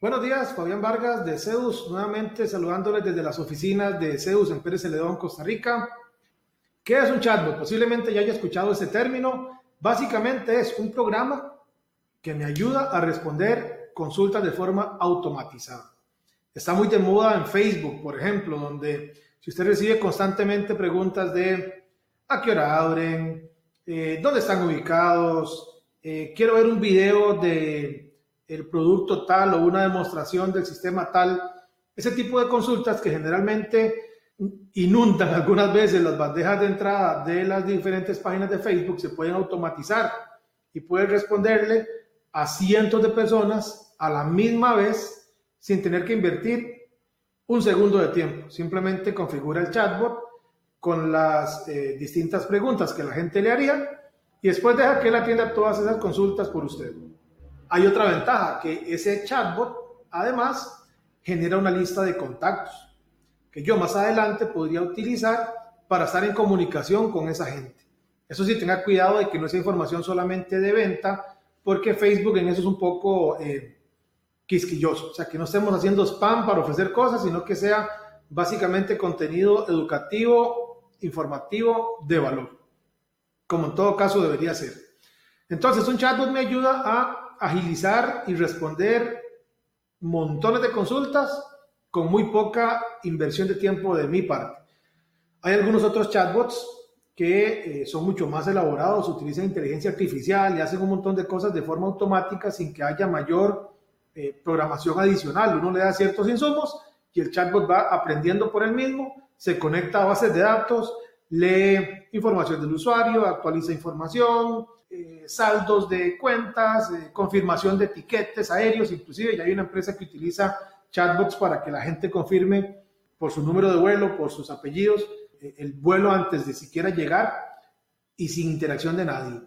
Buenos días, Fabián Vargas de Zeus, nuevamente saludándoles desde las oficinas de Zeus en Pérez Celedón, Costa Rica. ¿Qué es un chatbot? Posiblemente ya haya escuchado ese término. Básicamente es un programa que me ayuda a responder consultas de forma automatizada. Está muy de moda en Facebook, por ejemplo, donde si usted recibe constantemente preguntas de a qué hora abren, eh, dónde están ubicados, eh, quiero ver un video de el producto tal o una demostración del sistema tal, ese tipo de consultas que generalmente inundan algunas veces las bandejas de entrada de las diferentes páginas de Facebook se pueden automatizar y pueden responderle a cientos de personas a la misma vez sin tener que invertir un segundo de tiempo. Simplemente configura el chatbot con las eh, distintas preguntas que la gente le haría y después deja que él atienda todas esas consultas por usted. Hay otra ventaja, que ese chatbot además genera una lista de contactos que yo más adelante podría utilizar para estar en comunicación con esa gente. Eso sí, tenga cuidado de que no sea información solamente de venta, porque Facebook en eso es un poco eh, quisquilloso. O sea, que no estemos haciendo spam para ofrecer cosas, sino que sea básicamente contenido educativo, informativo, de valor, como en todo caso debería ser. Entonces, un chatbot me ayuda a agilizar y responder montones de consultas con muy poca inversión de tiempo de mi parte. Hay algunos otros chatbots que eh, son mucho más elaborados, utilizan inteligencia artificial y hacen un montón de cosas de forma automática sin que haya mayor eh, programación adicional. Uno le da ciertos insumos y el chatbot va aprendiendo por él mismo, se conecta a bases de datos, lee información del usuario, actualiza información, eh, saldos de cuentas, eh, confirmación de etiquetes aéreos, inclusive ya hay una empresa que utiliza chatbots para que la gente confirme por su número de vuelo, por sus apellidos, eh, el vuelo antes de siquiera llegar y sin interacción de nadie.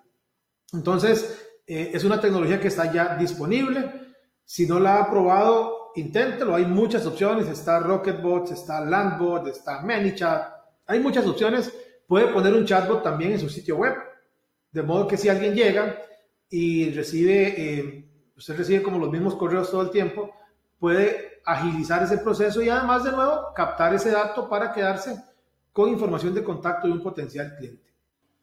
Entonces, es una tecnología que está ya disponible. Si no la ha probado, inténtelo. Hay muchas opciones. Está Rocketbots, está Landbot, está ManyChat. Hay muchas opciones. Puede poner un chatbot también en su sitio web de modo que si alguien llega y recibe, eh, usted recibe como los mismos correos todo el tiempo, puede agilizar ese proceso y además de nuevo captar ese dato para quedarse con información de contacto de un potencial cliente.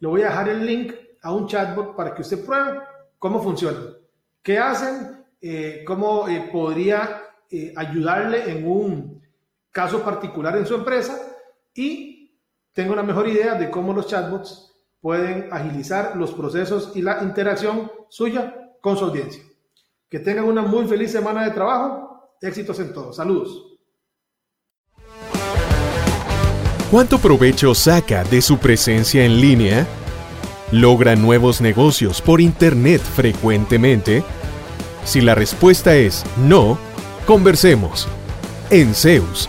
Le voy a dejar el link a un chatbot para que usted pruebe cómo funciona, qué hacen, eh, cómo eh, podría ayudarle en un caso particular en su empresa y tenga una mejor idea de cómo los chatbots pueden agilizar los procesos y la interacción suya con su audiencia. Que tengan una muy feliz semana de trabajo. Éxitos en todo. Saludos. ¿Cuánto provecho saca de su presencia en línea? ¿Logra nuevos negocios por Internet frecuentemente? Si la respuesta es no, conversemos. En Zeus,